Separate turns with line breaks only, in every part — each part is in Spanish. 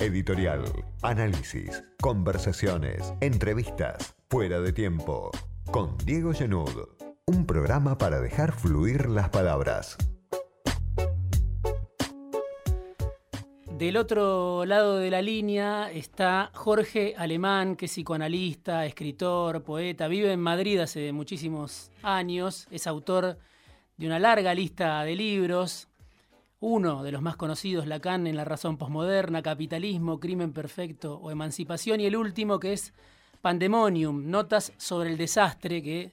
Editorial, análisis, conversaciones, entrevistas, fuera de tiempo. Con Diego Genud. Un programa para dejar fluir las palabras.
Del otro lado de la línea está Jorge Alemán, que es psicoanalista, escritor, poeta, vive en Madrid hace muchísimos años, es autor de una larga lista de libros, uno de los más conocidos, Lacan en la razón posmoderna, Capitalismo, Crimen Perfecto o Emancipación, y el último que es Pandemonium, Notas sobre el Desastre, que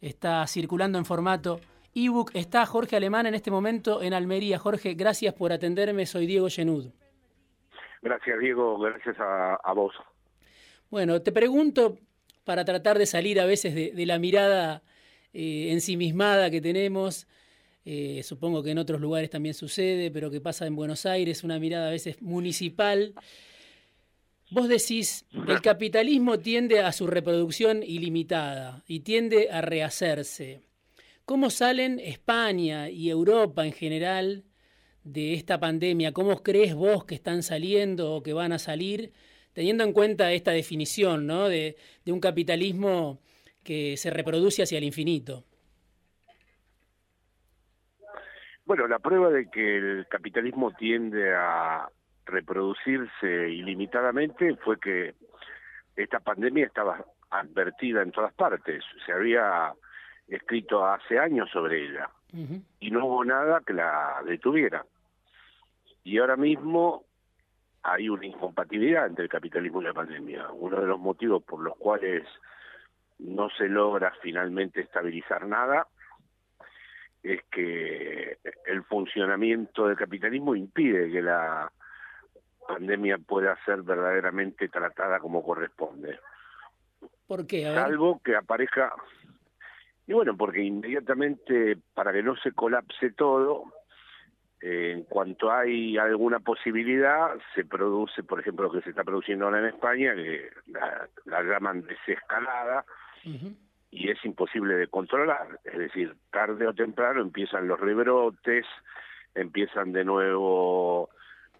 está circulando en formato ebook. Está Jorge Alemán en este momento en Almería. Jorge, gracias por atenderme, soy Diego Genud.
Gracias, Diego, gracias a, vos.
Bueno, te pregunto, para tratar de salir a veces de, la mirada eh, ensimismada que tenemos, eh, supongo que en otros lugares también sucede, pero que pasa en Buenos Aires, una mirada a veces municipal. Vos decís, el capitalismo tiende a su reproducción ilimitada y tiende a rehacerse. ¿Cómo salen España y Europa en general de esta pandemia? ¿Cómo crees vos que están saliendo o que van a salir, teniendo en cuenta esta definición ¿no? de, un capitalismo que se reproduce hacia el infinito?
Bueno, la prueba de que el capitalismo tiende a reproducirse ilimitadamente fue que esta pandemia estaba advertida en todas partes. Se había escrito hace años sobre ella y no hubo nada que la detuviera. Y ahora mismo hay una incompatibilidad entre el capitalismo y la pandemia. Uno de los motivos por los cuales no se logra finalmente estabilizar nada es que el funcionamiento del capitalismo impide que la pandemia pueda ser verdaderamente tratada como corresponde.
¿Por qué?
Salvo que aparezca... Y bueno, porque inmediatamente, para que no se colapse todo, en cuanto hay alguna posibilidad, se produce, por ejemplo, lo que se está produciendo ahora en España, que la, llaman desescalada, y es imposible de controlar. Es decir, tarde o temprano empiezan los rebrotes, empiezan de nuevo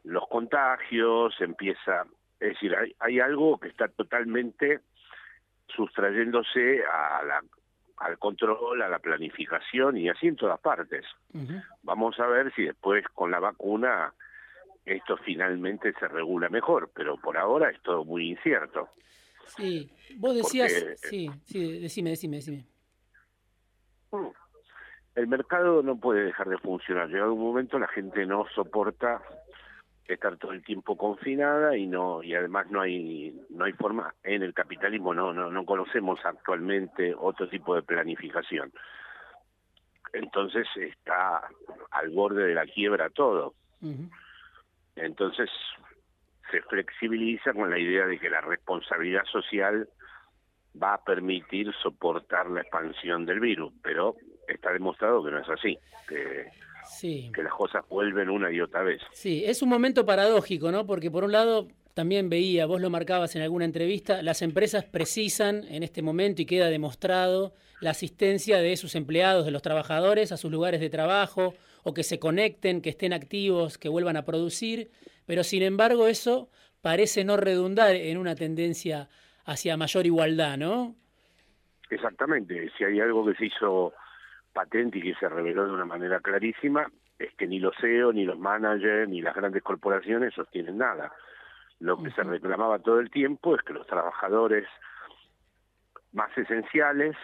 los contagios, empieza... Es decir, hay, hay algo que está totalmente sustrayéndose a la al control, a la planificación y así en todas partes. Vamos a ver si después con la vacuna esto finalmente se regula mejor, pero por ahora es todo muy incierto.
Sí, vos decías, sí, sí, decime, decime, decime.
Mm, el mercado no puede dejar de funcionar. Llegado un momento la gente no soporta estar todo el tiempo confinada y no y además no hay no hay forma. En el capitalismo no no no conocemos actualmente otro tipo de planificación. Entonces está al borde de la quiebra todo. Entonces se flexibiliza con la idea de que la responsabilidad social va a permitir soportar la expansión del virus pero está demostrado que no es así que que las cosas vuelven una y otra vez.
Sí, es un momento paradójico, ¿no? Porque por un lado también veía, vos lo marcabas en alguna entrevista, las empresas precisan en este momento y queda demostrado la asistencia de sus empleados, de los trabajadores a sus lugares de trabajo o que se conecten, que estén activos, que vuelvan a producir, pero sin embargo eso parece no redundar en una tendencia hacia mayor igualdad, ¿no?
Exactamente, si hay algo que se hizo patente y que se reveló de una manera clarísima es que ni los CEO, ni los managers, ni las grandes corporaciones sostienen nada. Lo que se reclamaba todo el tiempo es que los trabajadores más esenciales,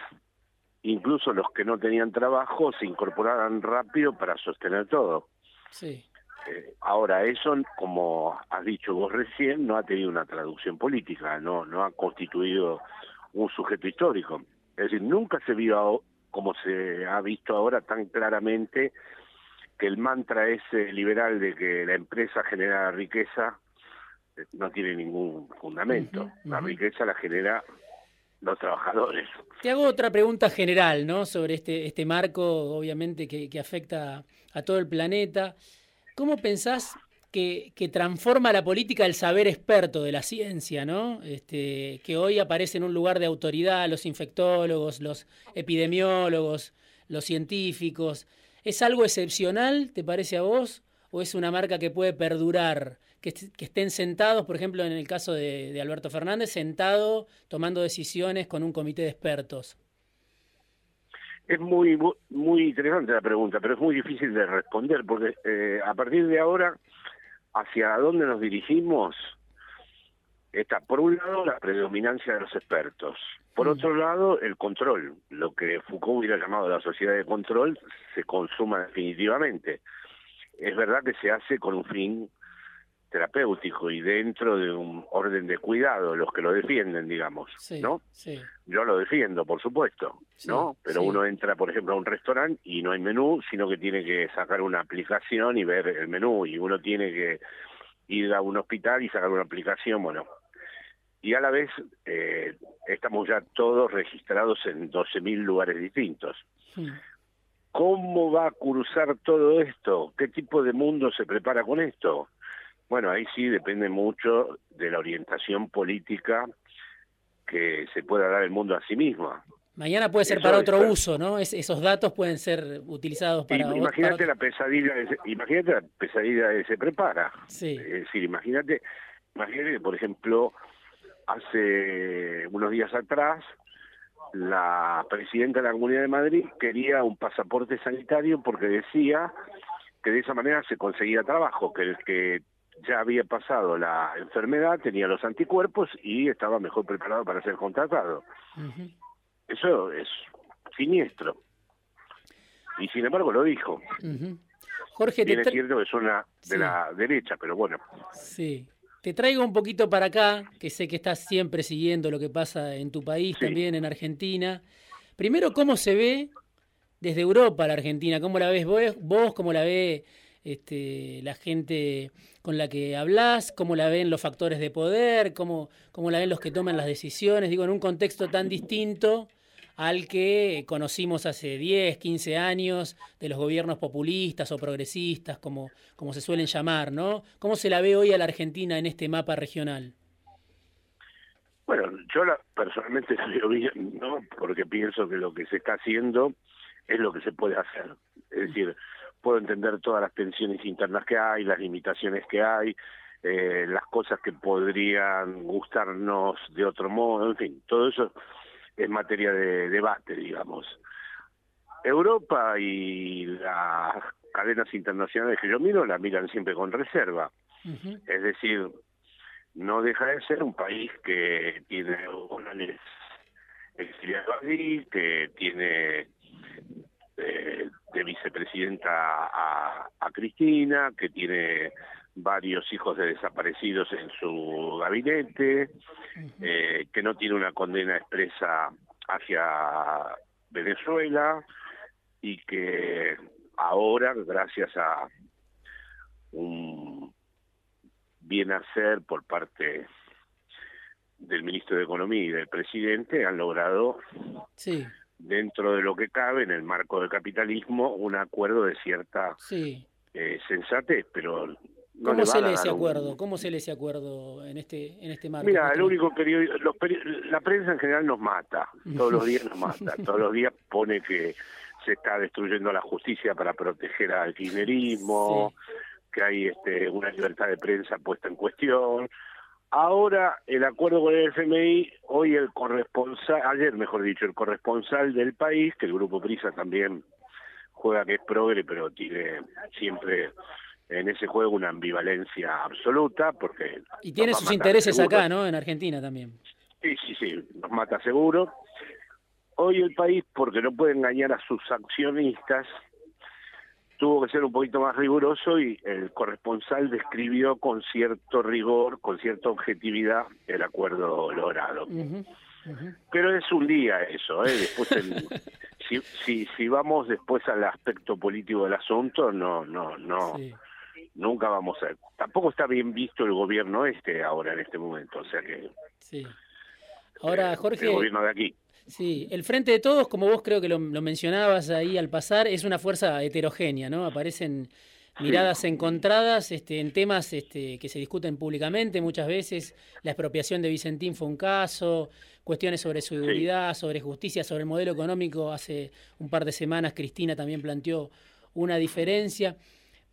incluso los que no tenían trabajo, se incorporaran rápido para sostener todo.
Sí.
Eh, ahora, eso, como has dicho vos recién, no ha tenido una traducción política, no, no ha constituido un sujeto histórico. Es decir, nunca se vio como se ha visto ahora tan claramente, que el mantra ese liberal de que la empresa genera riqueza eh, no tiene ningún fundamento. La riqueza la genera los trabajadores.
Te hago otra pregunta general, ¿no? Sobre este, este marco, obviamente, que, que afecta a todo el planeta. ¿Cómo pensás que, transforma la política el saber experto de la ciencia, ¿no? Este, que hoy aparece en un lugar de autoridad, los infectólogos, los epidemiólogos, los científicos. ¿Es algo excepcional, te parece a vos? o es una marca que puede perdurar? Que, estén sentados, por ejemplo, en el caso de, Alberto Fernández, sentado tomando decisiones con un comité de expertos.
Es muy muy interesante la pregunta, pero es muy difícil de responder porque eh, a partir de ahora, hacia dónde nos dirigimos, está por un lado la predominancia de los expertos, por otro lado el control, lo que Foucault hubiera llamado la sociedad de control, se consuma definitivamente. Es verdad que se hace con un fin terapéutico y dentro de un orden de cuidado, los que lo defienden, digamos, ¿no? Sí. Yo lo defiendo, por supuesto, ¿no? Pero uno entra, por ejemplo, a un restaurante y no hay menú, sino que tiene que sacar una aplicación y ver el menú, y uno tiene que ir a un hospital y sacar una aplicación, bueno. Y a la vez eh, estamos ya todos registrados en 12.000 lugares distintos. ¿Cómo va a cruzar todo esto? ¿Qué tipo de mundo se prepara con esto? Bueno, ahí sí depende mucho de la orientación política que se pueda dar el mundo a sí misma.
Mañana puede ser para otro uso, ¿no? esos datos pueden ser utilizados para.
Imagínate la pesadilla, imagínate la pesadilla que se prepara. Sí. Es decir, imagínate, imagínate, por ejemplo, hace unos días atrás la presidenta de la Comunidad de Madrid quería un pasaporte sanitario porque decía que de esa manera se conseguía trabajo, que el que ya había pasado la enfermedad, tenía los anticuerpos y estaba mejor preparado para ser contratado. Eso es siniestro. Y sin embargo lo dijo. Jorge, Bien es cierto que es una de la derecha, pero bueno.
Sí. Te traigo un poquito para acá, que sé que estás siempre siguiendo lo que pasa en tu país, también en Argentina. Primero, ¿cómo se ve desde Europa la Argentina? ¿Cómo la ves vos? vos ¿Cómo la ve este, la gente con la que hablas, cómo la ven los factores de poder, cómo, cómo la ven los que toman las decisiones, digo, en un contexto tan distinto al que conocimos hace 10, 15 años de los gobiernos populistas o progresistas, como, como se suelen llamar, ¿no? ¿Cómo se la ve hoy a la Argentina en este mapa regional?
Bueno, yo la, personalmente veo bien, ¿no? Porque pienso que lo que se está haciendo es lo que se puede hacer. Es decir, puedo entender todas las tensiones internas que hay, las limitaciones que hay, eh, las cosas que podrían gustarnos de otro modo, en fin, todo eso es materia de debate, digamos. Europa y las cadenas internacionales que yo miro la miran siempre con reserva. Es decir, no deja de ser un país que tiene un exiliado allí, que tiene eh, de vicepresidenta a, Cristina, que tiene varios hijos de desaparecidos en su gabinete, eh, que no tiene una condena expresa hacia Venezuela y que ahora, gracias a un bien hacer por parte del ministro de Economía y del presidente, han logrado sí dentro de lo que cabe en el marco del capitalismo un acuerdo de cierta eh, sensatez, pero no
¿Cómo se lee ese acuerdo? ¿Cómo se lee ese acuerdo en este en este marco?
Mira, el único periodo, la prensa en general nos mata, todos los días nos mata, todos los días pone que se está destruyendo la justicia para proteger al kirchnerismo, que hay este, una libertad de prensa puesta en cuestión, Ahora el acuerdo con el FMI, hoy el corresponsal, ayer mejor dicho, el corresponsal del país, que el Grupo Prisa también juega que es progre, pero tiene siempre en ese juego una ambivalencia absoluta, porque...
Y tiene sus intereses acá, ¿no? En Argentina también.
Sí, sí, sí, nos mata seguro. Hoy el país, porque no puede engañar a sus accionistas, tuvo que ser un poquito más riguroso y el corresponsal describió con cierto rigor, con cierta objetividad el acuerdo logrado. Pero es un día eso, ¿eh? Después si, si, si vamos después al aspecto político del asunto, no, no, no, nunca vamos a... Tampoco está bien visto el gobierno este ahora en este momento, o sea que... Sí.
Ahora, Jorge... El
gobierno de aquí.
Sí, el Frente de Todos, como vos creo que lo, mencionabas ahí al pasar, es una fuerza heterogénea, ¿no? Aparecen miradas encontradas este, en temas este, que se discuten públicamente muchas veces. La expropiación de Vicentín fue un caso, cuestiones sobre seguridad, sobre justicia, sobre el modelo económico. Hace un par de semanas Cristina también planteó una diferencia.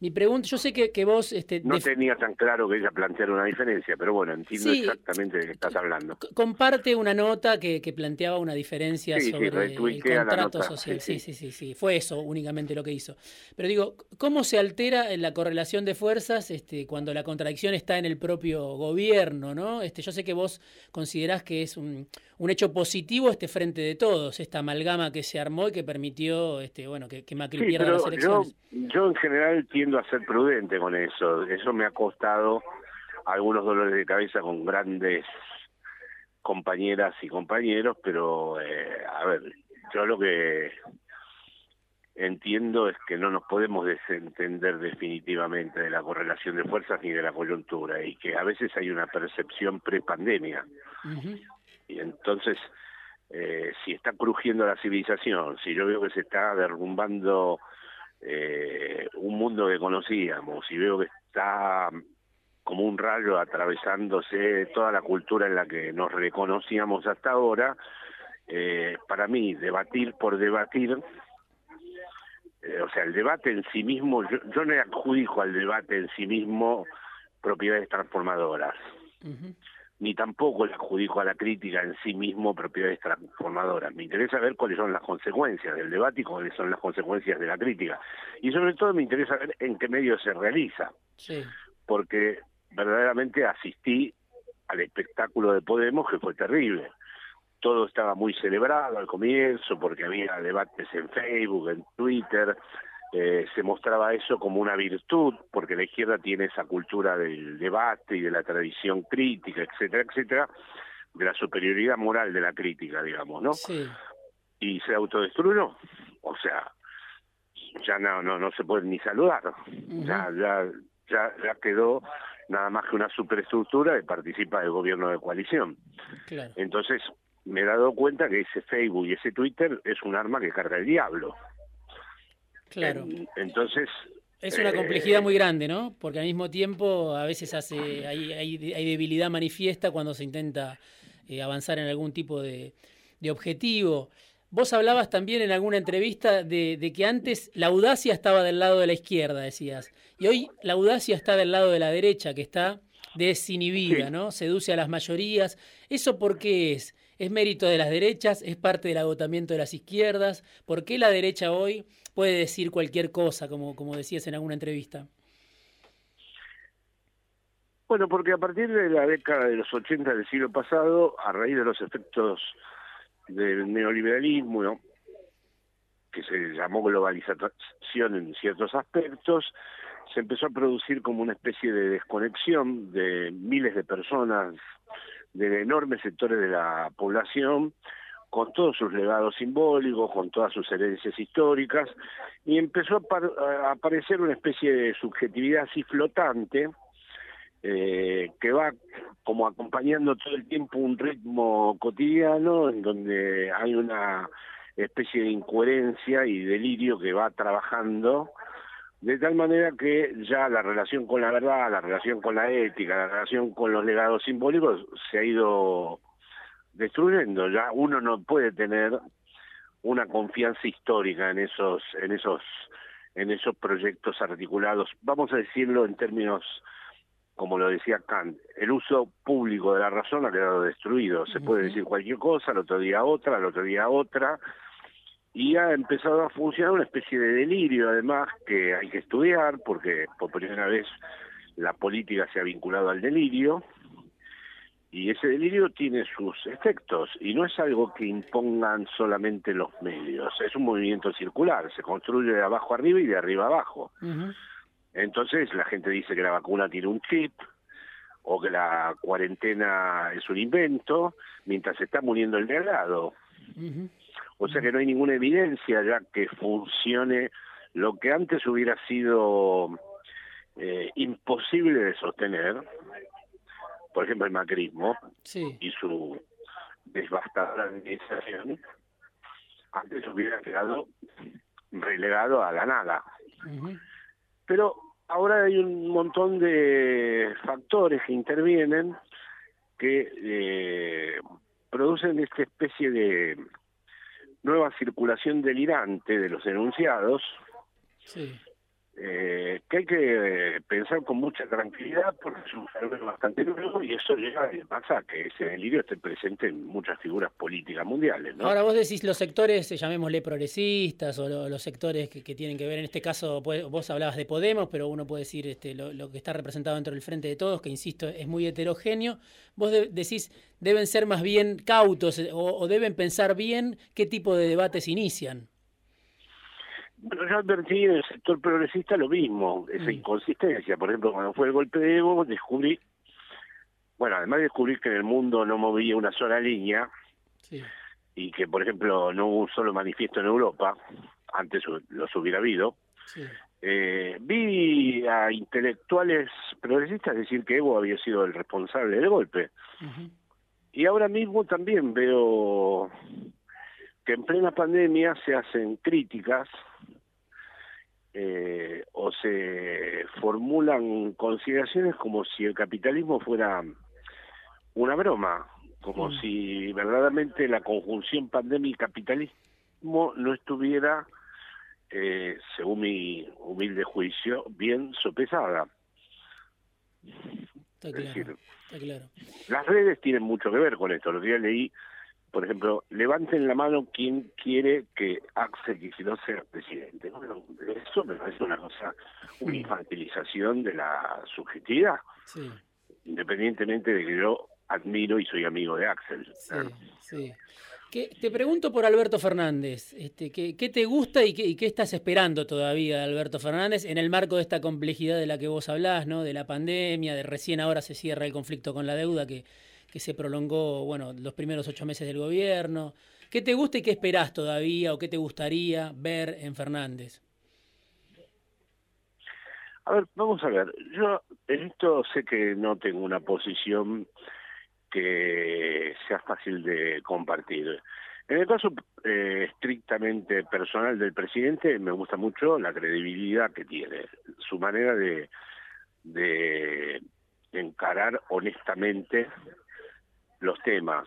Mi pregunta, yo sé que, que vos... Este,
no tenía tan claro que ella planteara una diferencia, pero bueno, entiendo exactamente de qué estás hablando.
Comparte una nota que, que planteaba una diferencia sobre el contrato social. Sí sí. sí sí. fue eso únicamente lo que hizo. Pero digo, ¿cómo se altera la correlación de fuerzas este, cuando la contradicción está en el propio gobierno? ¿no? Este, yo sé que vos considerás que es un, un hecho positivo este frente de todos, esta amalgama que se armó y que permitió este, bueno, que, que Macri pierda las elecciones.
Yo, yo en general tiendo a ser prudente con eso. Eso me ha costado algunos dolores de cabeza con grandes compañeras y compañeros, pero eh, a ver, yo lo que entiendo es que no nos podemos desentender definitivamente de la correlación de fuerzas ni de la coyuntura y que a veces hay una percepción prepandemia. Y entonces, eh, si está crujiendo la civilización, si yo veo que se está derrumbando eh, un mundo que conocíamos, si veo que está como un rayo atravesándose toda la cultura en la que nos reconocíamos hasta ahora, eh, para mí, debatir por debatir, o sea, el debate en sí mismo, yo, yo no adjudico al debate en sí mismo propiedades transformadoras ni tampoco le adjudico a la crítica en sí mismo propiedades transformadoras. Me interesa ver cuáles son las consecuencias del debate y cuáles son las consecuencias de la crítica. Y sobre todo me interesa ver en qué medio se realiza. Porque verdaderamente asistí al espectáculo de Podemos que fue terrible. Todo estaba muy celebrado al comienzo porque había debates en Facebook, en Twitter, eh, se mostraba eso como una virtud, porque la izquierda tiene esa cultura del debate y de la tradición crítica, etcétera, etcétera, de la superioridad moral de la crítica, digamos, ¿no? Sí. Y se autodestruyó, o sea, ya no no no se puede ni saludar, ya, ya ya ya quedó nada más que una superestructura que participa del gobierno de coalición. Entonces me he dado cuenta que ese Facebook y ese Twitter es un arma que carga el diablo.
Claro.
entonces...
Es una complejidad eh, muy grande, ¿no? Porque al mismo tiempo a veces hace, hay, hay, debilidad manifiesta cuando se intenta eh, avanzar en algún tipo de, objetivo. Vos hablabas también en alguna entrevista de, que antes la audacia estaba del lado de la izquierda, decías. Y hoy la audacia está del lado de la derecha, que está desinhibida, ¿no? Seduce a las mayorías. ¿Eso por qué es? ¿Es mérito de las derechas? ¿Es parte del agotamiento de las izquierdas? ¿Por qué la derecha hoy puede decir cualquier cosa, como, como decías en alguna entrevista?
Bueno, porque a partir de la década de los 80 del siglo pasado, a raíz de los efectos del neoliberalismo, que se llamó globalización en ciertos aspectos, se empezó a producir como una especie de desconexión de miles de personas, de enormes sectores de la población, con todos sus legados simbólicos, con todas sus herencias históricas, y empezó a, aparecer una especie de subjetividad así flotante, eh, que va como acompañando todo el tiempo un ritmo cotidiano en donde hay una especie de incoherencia y delirio que va trabajando de tal manera que ya la relación con la verdad, la relación con la ética, la relación con los legados simbólicos se ha ido destruyendo. Ya uno no puede tener una confianza histórica en esos, en esos, en esos proyectos articulados. Vamos a decirlo en términos, como lo decía Kant, el uso público de la razón ha quedado destruido. Se puede decir cualquier cosa, al otro día otra, al otro día otra, y ha empezado a funcionar una especie de delirio, además, que hay que estudiar, porque por primera vez la política se ha vinculado al delirio, y ese delirio tiene sus efectos y no es algo que impongan solamente los medios, es un movimiento circular, se construye de abajo arriba y de arriba abajo. Entonces la gente dice que la vacuna tiene un chip o que la cuarentena es un invento, mientras se está muriendo el de al lado. O sea que no hay ninguna evidencia ya que funcione lo que antes hubiera sido eh, imposible de sostener, por ejemplo, el macrismo y su devastadora administración, antes hubiera quedado relegado a la nada. Pero ahora hay un montón de factores que intervienen que eh, producen esta especie de nueva circulación delirante de los enunciados, eh, que hay que pensar con mucha tranquilidad porque es un fenómeno bastante nuevo y eso llega pasa que ese delirio esté presente en muchas figuras políticas mundiales. ¿no?
Ahora vos decís los sectores, llamémosle progresistas o los sectores que, tienen que ver, en este caso vos hablabas de Podemos, pero uno puede decir este, lo, que está representado dentro del Frente de Todos, que insisto es muy heterogéneo. Vos decís deben ser más bien cautos eh, o deben pensar bien qué tipo de debates inician.
Bueno, yo advertí en el sector progresista lo mismo, esa mm. inconsistencia. Por ejemplo, cuando fue el golpe de Evo, descubrí, bueno, además de descubrir que en el mundo no movía una sola línea, y que, por ejemplo, no hubo un solo manifiesto en Europa, antes los hubiera habido, eh, vi a intelectuales progresistas decir que Evo había sido el responsable del golpe. Y ahora mismo también veo que en plena pandemia se hacen críticas eh, o se formulan consideraciones como si el capitalismo fuera una broma, como mm. si verdaderamente la conjunción pandemia y capitalismo no estuviera, eh, según mi humilde juicio, bien sopesada.
Está claro, está claro.
Las redes tienen mucho que ver con esto. Los días leí por ejemplo, levanten la mano quien quiere que Axel Kicillof sea presidente. Bueno, eso me parece una cosa, una infantilización de la subjetividad, independientemente de que yo admiro y soy amigo de Axel.
Sí, te pregunto por Alberto Fernández, este, ¿qué, te gusta y qué, estás esperando todavía de Alberto Fernández en el marco de esta complejidad de la que vos hablás, ¿no? de la pandemia, de recién ahora se cierra el conflicto con la deuda que que se prolongó, bueno, los primeros ocho meses del gobierno. ¿Qué te gusta y qué esperás todavía o qué te gustaría ver en Fernández?
A ver, vamos a ver. Yo en esto sé que no tengo una posición que sea fácil de compartir. En el caso eh, estrictamente personal del presidente, me gusta mucho la credibilidad que tiene, su manera de, de encarar honestamente los temas.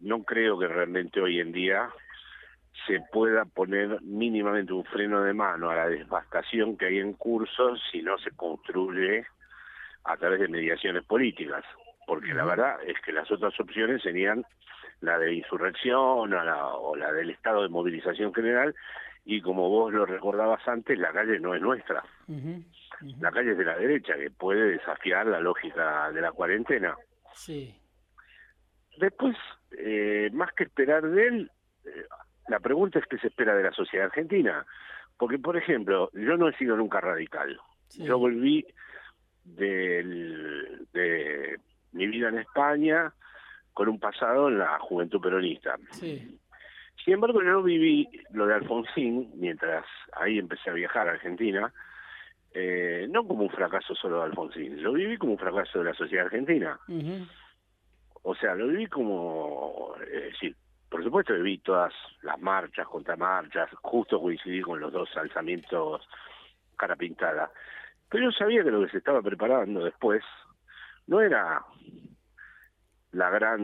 No creo que realmente hoy en día se pueda poner mínimamente un freno de mano a la devastación que hay en curso si no se construye a través de mediaciones políticas, porque la verdad es que las otras opciones serían la de insurrección o la, o la del estado de movilización general, y como vos lo recordabas antes, la calle no es nuestra. La calle es de la derecha, que puede desafiar la lógica de la cuarentena.
Sí.
Después, eh, más que esperar de él, eh, la pregunta es qué se espera de la sociedad argentina. Porque, por ejemplo, yo no he sido nunca radical. Yo volví del, de mi vida en España con un pasado en la juventud peronista. Sin embargo, yo viví lo de Alfonsín, mientras ahí empecé a viajar a Argentina, eh, no como un fracaso solo de Alfonsín, lo viví como un fracaso de la sociedad argentina. O sea, lo viví como, es decir, por supuesto viví todas las marchas, contramarchas, justo coincidí con los dos alzamientos cara pintada. Pero yo sabía que lo que se estaba preparando después no era la gran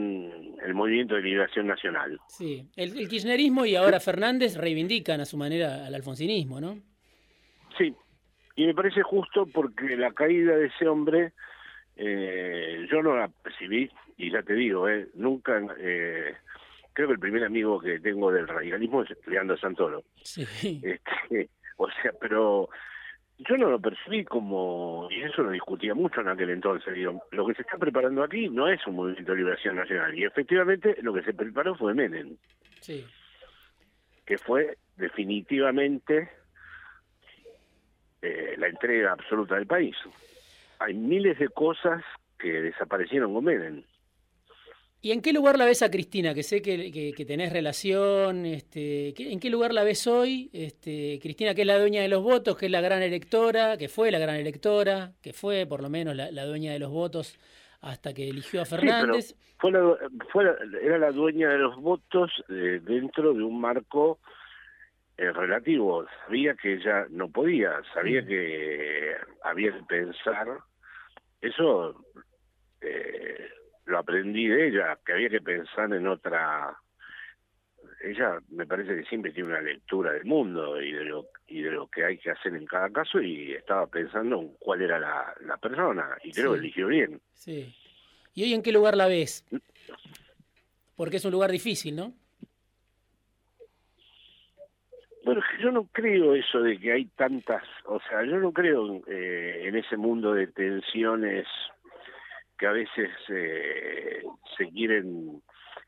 el movimiento de liberación nacional.
Sí, el, el, kirchnerismo y ahora Fernández reivindican a su manera al alfonsinismo, ¿no?
Sí, y me parece justo porque la caída de ese hombre eh, yo no la percibí, y ya te digo, eh, nunca, eh, creo que el primer amigo que tengo del radicalismo es Leandro Santoro.
Sí.
Este, o sea, pero yo no lo percibí como, y eso lo discutía mucho en aquel entonces, digo, lo que se está preparando aquí no es un movimiento de liberación nacional, y efectivamente lo que se preparó fue Menem.
Sí.
Que fue definitivamente eh, la entrega absoluta del país hay miles de cosas que desaparecieron con Menem.
¿Y en qué lugar la ves a Cristina? Que sé que, que, tenés relación. Este, ¿En qué lugar la ves hoy? Este, Cristina, que es la dueña de los votos, que es la gran electora, que fue la gran electora, que fue por lo menos la, dueña de los votos hasta que eligió a Fernández.
fue, era la dueña de los votos eh, dentro de un marco eh, relativo. Sabía que ella no podía, sabía mm. que había que pensar eso eh, lo aprendí de ella, que había que pensar en otra ella me parece que siempre tiene una lectura del mundo y de lo y de lo que hay que hacer en cada caso y estaba pensando en cuál era la, la persona y creo que eligió bien.
Sí. ¿Y hoy en qué lugar la ves? Porque es un lugar difícil, ¿no?
Bueno, yo no creo eso de que hay tantas, o sea, yo no creo eh, en ese mundo de tensiones que a veces eh, se quieren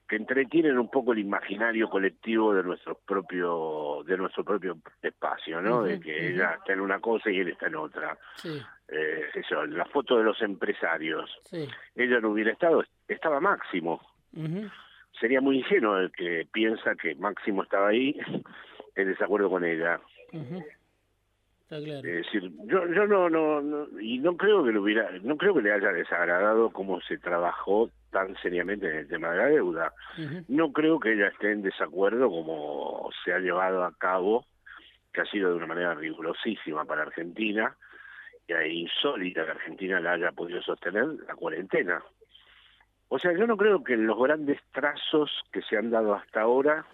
que entretienen un poco el imaginario colectivo de nuestro propio de nuestro propio espacio, ¿no? de que ella está en una cosa y él está en otra. Sí. Eh, eso, la foto de los empresarios. Sí. Ella no hubiera estado, estaba Máximo. Sería muy ingenuo el que piensa que Máximo estaba ahí en desacuerdo con ella. Es decir, yo, yo no, no, y no creo que le hubiera, no creo que le haya desagradado cómo se trabajó tan seriamente en el tema de la deuda. No creo que ella esté en desacuerdo como se ha llevado a cabo, que ha sido de una manera rigurosísima para Argentina, y es insólita que Argentina la haya podido sostener la cuarentena. O sea, yo no creo que en los grandes trazos que se han dado hasta ahora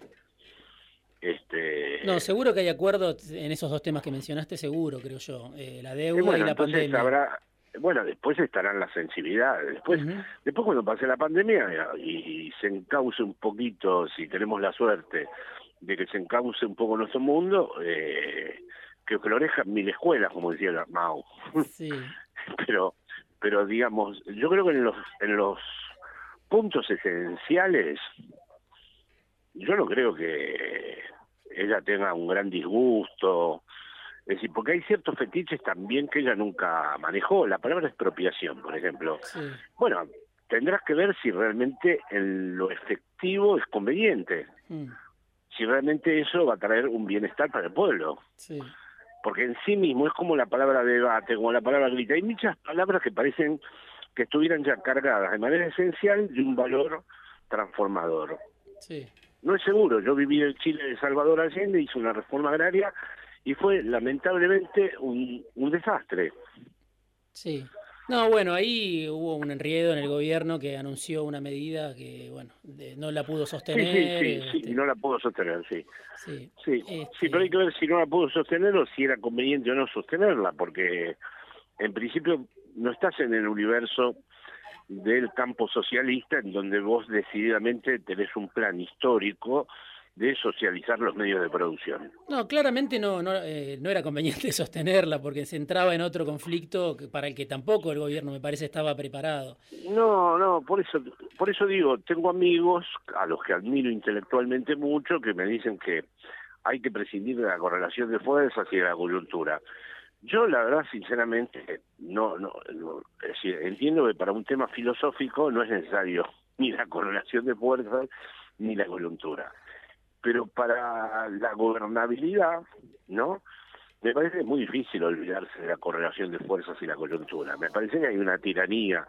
este,
no, seguro que hay acuerdo en esos dos temas que mencionaste, seguro, creo yo. Eh, la deuda y la pandemia.
bueno, después estarán las sensibilidades. Después, después cuando pase la pandemia y, se encauce un poquito, si tenemos la suerte de que se encauce un poco nuestro mundo, eh, que florejan mil escuelas, como decía Mao. Sí. pero, pero digamos, yo creo que en los, en los puntos esenciales yo no creo que ella tenga un gran disgusto. Es decir, porque hay ciertos fetiches también que ella nunca manejó. La palabra expropiación, por ejemplo. Bueno, tendrás que ver si realmente en lo efectivo es conveniente. Mm. Si realmente eso va a traer un bienestar para el pueblo. Porque en sí mismo es como la palabra debate, como la palabra grita. Hay muchas palabras que parecen que estuvieran ya cargadas de manera esencial de un valor transformador. Sí. No es seguro, yo viví en Chile de Salvador Allende, hice una reforma agraria y fue lamentablemente un, un desastre.
Sí. No, bueno, ahí hubo un enriedo en el gobierno que anunció una medida que, bueno, no la pudo sostener.
Sí, sí, sí, este no la pudo sostener, sí. Sí, sí, sí, este pero hay que ver si no la pudo sostener o si era conveniente o no sostenerla, porque en principio no estás en el universo del campo socialista, en donde vos decididamente tenés un plan histórico de socializar los medios de producción.
No, claramente no, no, eh, no era conveniente sostenerla porque se entraba en otro conflicto para el que tampoco el gobierno me parece estaba preparado.
No, no, por eso, por eso digo, tengo amigos a los que admiro intelectualmente mucho que me dicen que hay que prescindir de la correlación de fuerzas y de la coyuntura. Yo, la verdad, sinceramente, no, no, entiendo que para un tema filosófico no es necesario ni la correlación de fuerzas ni la coyuntura. Pero para la gobernabilidad, ¿no? Me parece muy difícil olvidarse de la correlación de fuerzas y la coyuntura. Me parece que hay una tiranía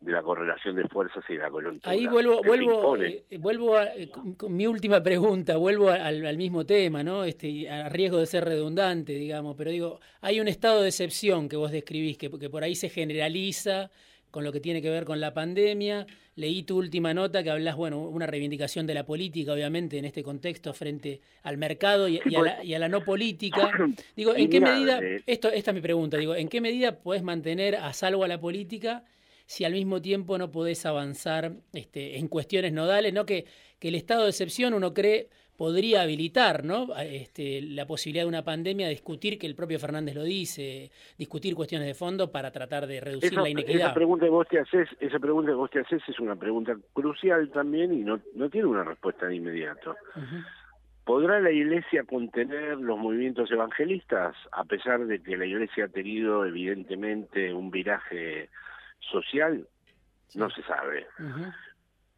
de la correlación de fuerzas y la coyuntura.
Ahí vuelvo, vuelvo, eh, vuelvo a, eh, con, mi última pregunta, vuelvo al, mismo tema, ¿no? Este, a riesgo de ser redundante, digamos, pero digo, hay un estado de excepción que vos describís, que, que por ahí se generaliza con lo que tiene que ver con la pandemia. Leí tu última nota que hablas, bueno, una reivindicación de la política, obviamente, en este contexto frente al mercado y, a, la, y a, la, no política. Digo, ¿en qué medida, eh, esto, esta es mi pregunta, digo, ¿en qué medida podés mantener a salvo a la política si al mismo tiempo no podés avanzar este, en cuestiones nodales, ¿no? Que, que el estado de excepción uno cree podría habilitar ¿no? Este, la posibilidad de una pandemia, discutir, que el propio Fernández lo dice, discutir cuestiones de fondo para tratar de reducir la inequidad.
Esa pregunta que vos te haces, esa pregunta que vos te haces es una pregunta crucial también y no, no tiene una respuesta de inmediato. ¿Podrá la Iglesia contener los movimientos evangelistas, a pesar de que la Iglesia ha tenido evidentemente un viraje social, no se sabe.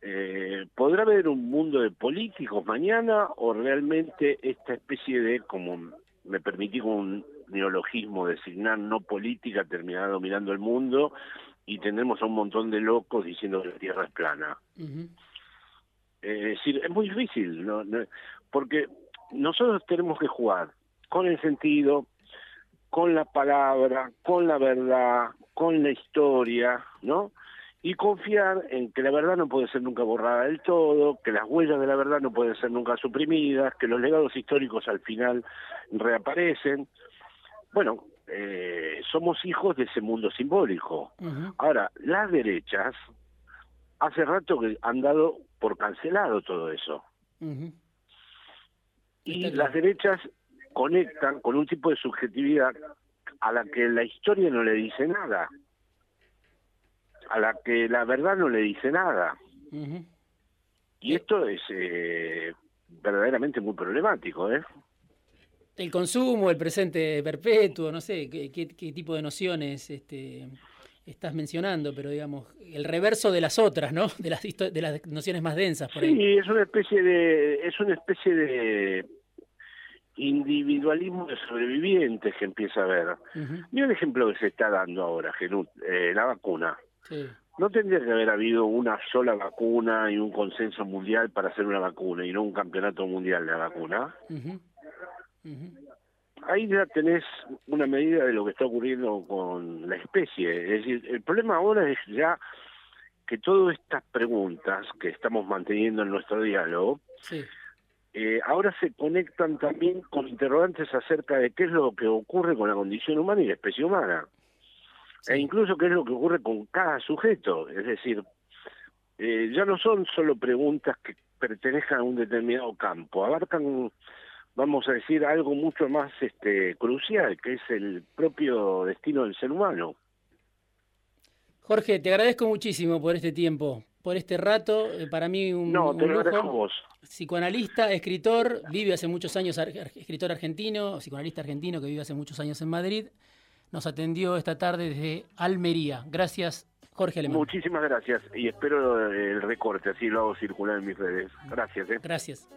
eh, ¿Podrá haber un mundo de políticos mañana o realmente esta especie de, como me permití con un neologismo designar no política, terminará dominando el mundo y tendremos a un montón de locos diciendo que la Tierra es plana? es decir, es muy difícil, ¿no? porque nosotros tenemos que jugar con el sentido, con la palabra, con la verdad, con la historia, ¿no? y confiar en que la verdad no puede ser nunca borrada del todo, que las huellas de la verdad no pueden ser nunca suprimidas, que los legados históricos al final reaparecen. Bueno, eh, somos hijos de ese mundo simbólico. Ahora, las derechas hace rato que han dado por cancelado todo eso. Y las derechas conectan con un tipo de subjetividad a la que la historia no le dice nada a la que la verdad no le dice nada. Y esto es eh, verdaderamente muy problemático, ¿eh?
El consumo, el presente perpetuo, no sé qué, qué, tipo de nociones este, estás mencionando, pero digamos, el reverso de las otras, ¿no? De las, de las nociones más densas. Por
sí, es una especie de, es una especie de individualismo de sobrevivientes que empieza a ver. Mira el ejemplo que se está dando ahora, Genut, eh, la vacuna. No tendría que haber habido una sola vacuna y un consenso mundial para hacer una vacuna y no un campeonato mundial de la vacuna. Ahí ya tenés una medida de lo que está ocurriendo con la especie. Es decir, el problema ahora es ya que todas estas preguntas que estamos manteniendo en nuestro diálogo, eh, ahora se conectan también con interrogantes acerca de qué es lo que ocurre con la condición humana y la especie humana e incluso qué es lo que ocurre con cada sujeto. Es decir, eh, ya no son solo preguntas que pertenezcan a un determinado campo, abarcan, vamos a decir, algo mucho más este, crucial, que es el propio destino del ser humano.
Jorge, te agradezco muchísimo por este tiempo, por este rato. Eh, para mí un,
no, te lo agradezco vos.
Psicoanalista, escritor, vive hace muchos años, escritor argentino, psicoanalista argentino que vive hace muchos años en Madrid nos atendió esta tarde desde Almería. Gracias, Jorge Alemán.
Muchísimas gracias y espero el recorte, así lo hago circular en mis redes. Gracias. ¿eh?
Gracias.